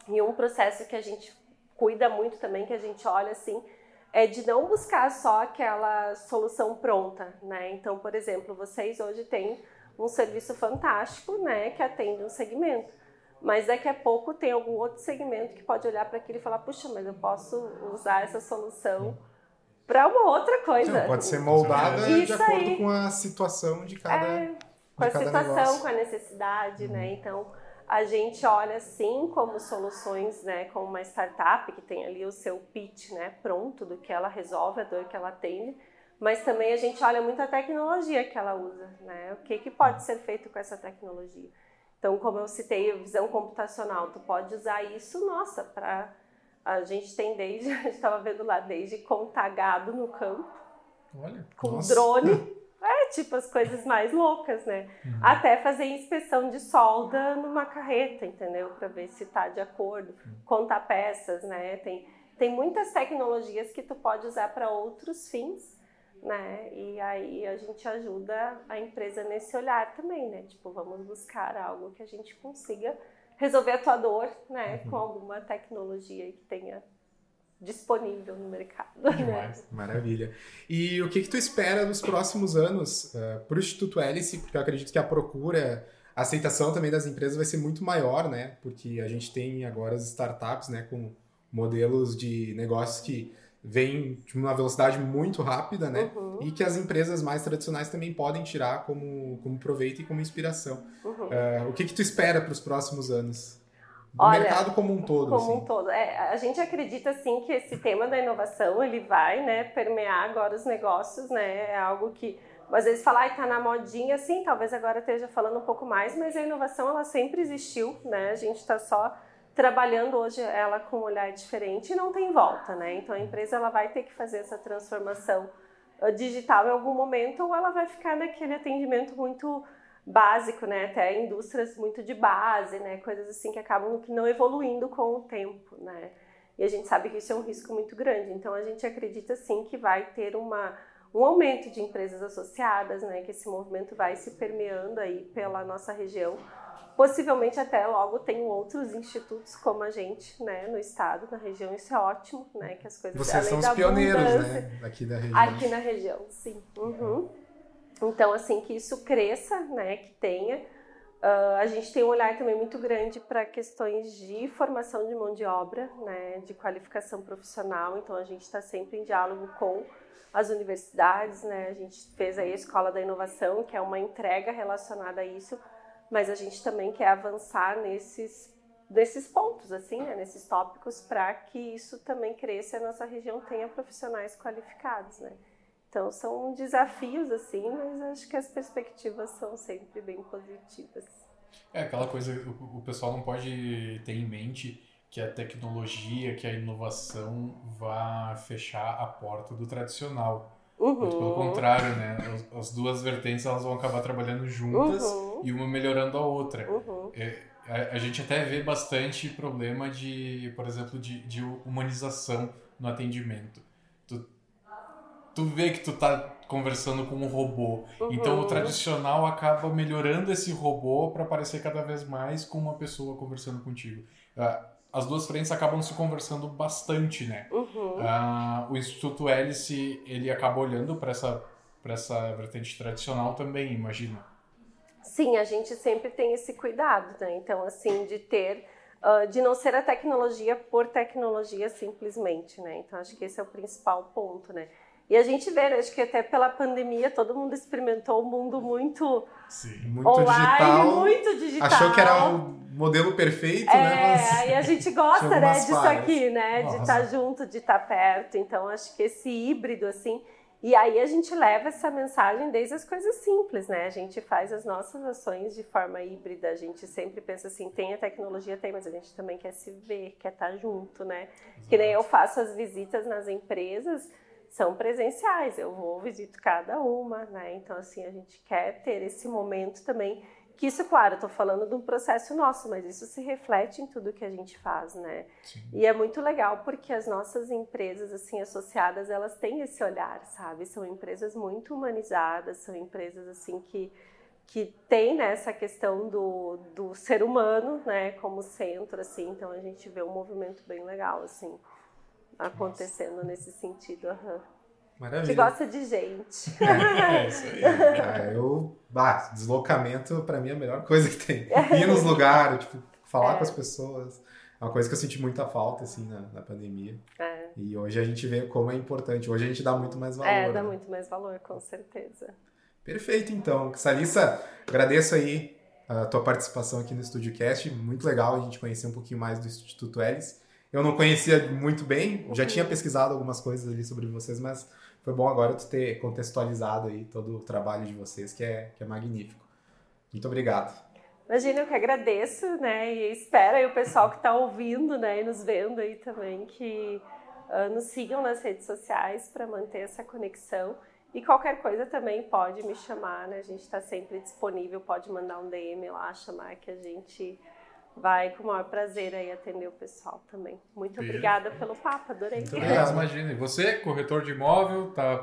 E um processo que a gente cuida muito também, que a gente olha assim, é de não buscar só aquela solução pronta, né? Então, por exemplo, vocês hoje têm um serviço fantástico, né, que atende um segmento. Mas daqui a pouco tem algum outro segmento que pode olhar para aquilo e falar: puxa, mas eu posso usar essa solução para uma outra coisa. Pode ser moldada Isso de acordo aí. com a situação de cada. É, com a situação, negócio. com a necessidade, né? uhum. né? Então, a gente olha assim como soluções, né, como uma startup que tem ali o seu pitch, né, pronto do que ela resolve, a dor que ela atende, mas também a gente olha muito a tecnologia que ela usa, né? O que que pode ser feito com essa tecnologia? Então, como eu citei, a visão computacional, tu pode usar isso, nossa, para a gente tem desde, a gente estava vendo lá, desde contar gado no campo, Olha, com nossa. drone, tipo as coisas mais loucas, né? Uhum. Até fazer inspeção de solda numa carreta, entendeu? Para ver se tá de acordo. Uhum. Contar peças, né? Tem, tem muitas tecnologias que tu pode usar para outros fins, né? E aí a gente ajuda a empresa nesse olhar também, né? Tipo, vamos buscar algo que a gente consiga resolver a tua dor, né? Uhum. Com alguma tecnologia que tenha disponível no mercado. Né? Maravilha. E o que, que tu espera nos próximos anos uh, eh, para o Instituto Hélice? Porque eu acredito que a procura, a aceitação também das empresas vai ser muito maior, né? Porque a gente tem agora as startups, né, com modelos de negócios que vêm de uma velocidade muito rápida, né? Uhum. E que as empresas mais tradicionais também podem tirar como, como proveito e como inspiração. Uhum. Uh, o que, que tu espera para os próximos anos? Do Olha, mercado como um todo. Como assim. um todo. É, a gente acredita sim que esse tema da inovação ele vai né, permear agora os negócios, né? É algo que às vezes falar está na modinha, sim, talvez agora esteja falando um pouco mais, mas a inovação ela sempre existiu, né? A gente está só trabalhando hoje ela com um olhar diferente e não tem volta, né? Então a empresa ela vai ter que fazer essa transformação uh, digital em algum momento ou ela vai ficar naquele atendimento muito básico, né? Até indústrias muito de base, né? Coisas assim que acabam não evoluindo com o tempo, né? E a gente sabe que isso é um risco muito grande. Então a gente acredita sim que vai ter uma um aumento de empresas associadas, né? Que esse movimento vai se permeando aí pela nossa região. Possivelmente até logo tem outros institutos como a gente, né, no estado, na região, isso é ótimo, né, que as coisas Vocês são os pioneiros, né, aqui da região. Aqui na região, sim. Uhum. Então, assim, que isso cresça, né, que tenha. Uh, a gente tem um olhar também muito grande para questões de formação de mão de obra, né, de qualificação profissional. Então, a gente está sempre em diálogo com as universidades, né? A gente fez aí a Escola da Inovação, que é uma entrega relacionada a isso, mas a gente também quer avançar nesses nesses pontos, assim, né, nesses tópicos, para que isso também cresça e a nossa região tenha profissionais qualificados, né? Então são desafios assim, mas acho que as perspectivas são sempre bem positivas. É aquela coisa, o, o pessoal não pode ter em mente que a tecnologia, que a inovação vá fechar a porta do tradicional. Uhum. Muito pelo contrário, né? As, as, duas vertentes elas vão acabar trabalhando juntas uhum. e uma melhorando a outra. Uhum. É, a, a, gente até vê bastante problema de, por exemplo, de, de humanização no atendimento tu vê que tu tá conversando com um robô. Uhum. Então o tradicional acaba melhorando esse robô para parecer cada vez mais com uma pessoa conversando contigo. Uh, as duas frentes acabam se conversando bastante, né? Uhum. Uh, o Instituto Hélice, ele acaba olhando para essa, pra essa vertente tradicional também, imagina. Sim, a gente sempre tem esse cuidado, né? Então, assim, de ter, uh, de não ser a tecnologia por tecnologia simplesmente, né? Então, acho que esse é o principal ponto, né? E a gente vê, né, acho que até pela pandemia todo mundo experimentou um mundo muito, Sim, muito online, digital. muito digital. Achou que era o modelo perfeito, é, né? Mas... aí a gente gosta, né, disso falhas. aqui, né, de Nossa. estar junto, de estar perto. Então acho que esse híbrido assim, e aí a gente leva essa mensagem desde as coisas simples, né? A gente faz as nossas ações de forma híbrida. A gente sempre pensa assim, tem a tecnologia, tem, mas a gente também quer se ver, quer estar junto, né? Que nem eu faço as visitas nas empresas, são presenciais. Eu vou visito cada uma, né? Então assim a gente quer ter esse momento também. Que isso, claro, eu tô falando de um processo nosso, mas isso se reflete em tudo que a gente faz, né? Sim. E é muito legal porque as nossas empresas assim associadas, elas têm esse olhar, sabe? São empresas muito humanizadas, são empresas assim que que tem né, essa questão do, do ser humano, né, como centro assim. Então a gente vê um movimento bem legal assim acontecendo nesse sentido. Que Maravilha. gosta de gente. É isso aí. Ah, eu, bah, deslocamento pra mim é a melhor coisa que tem. Ir nos lugares, tipo, falar É. com as pessoas. É uma coisa que eu senti muita falta, assim, na, na pandemia. É, E hoje a gente vê como é importante. Hoje a gente dá muito mais valor. é, dá né? muito mais valor, com certeza. Perfeito, então. Salissa, agradeço aí a tua participação aqui no Estúdio Cast. Muito legal a gente conhecer um pouquinho mais do Instituto Elis. Eu não conhecia muito bem, já Uhum. tinha pesquisado algumas coisas ali sobre vocês, mas foi bom agora tu ter contextualizado aí todo o trabalho de vocês, que é, que é magnífico. Muito obrigado. Imagina, eu que agradeço, né? E espero aí o pessoal que está ouvindo, né, e nos vendo aí também, que ah, nos sigam nas redes sociais para manter essa conexão. E qualquer coisa também pode me chamar, né? A gente está sempre disponível, pode mandar um DM lá, chamar que a gente vai com o maior prazer aí atender o pessoal também. Muito obrigada pelo papo, adorei. Muito obrigado. imagina, e você, corretor de imóvel, tá,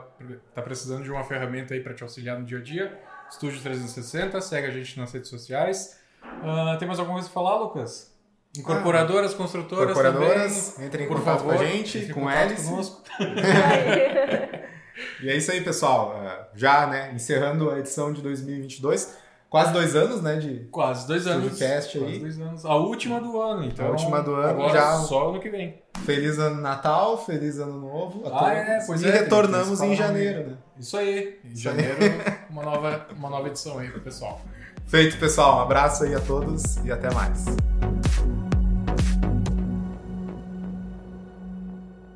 tá precisando de uma ferramenta aí para te auxiliar no dia a dia? Estúdio 360, segue a gente nas redes sociais. Ah, tem mais alguma coisa pra falar, Lucas? Incorporadoras, construtoras Incorporadoras, também. entrem em Por contato favor, com a gente, com conosco. E é isso aí, pessoal. É, Já, né, encerrando a edição de 2022. Quase dois aanos, né, de Quase dois anos. Studiocast Quase aí. dois anos. A última do ano, então. A última do ano, agora já- Só ano que vem. Feliz ano Natal, feliz ano novo Ah, é, pois e é, tem- retornamos em janeiro, né? Isso aí. Em janeiro, uma nova, uma nova edição aí pro pessoal. Feito, pessoal. Um abraço aí a todos e até mais.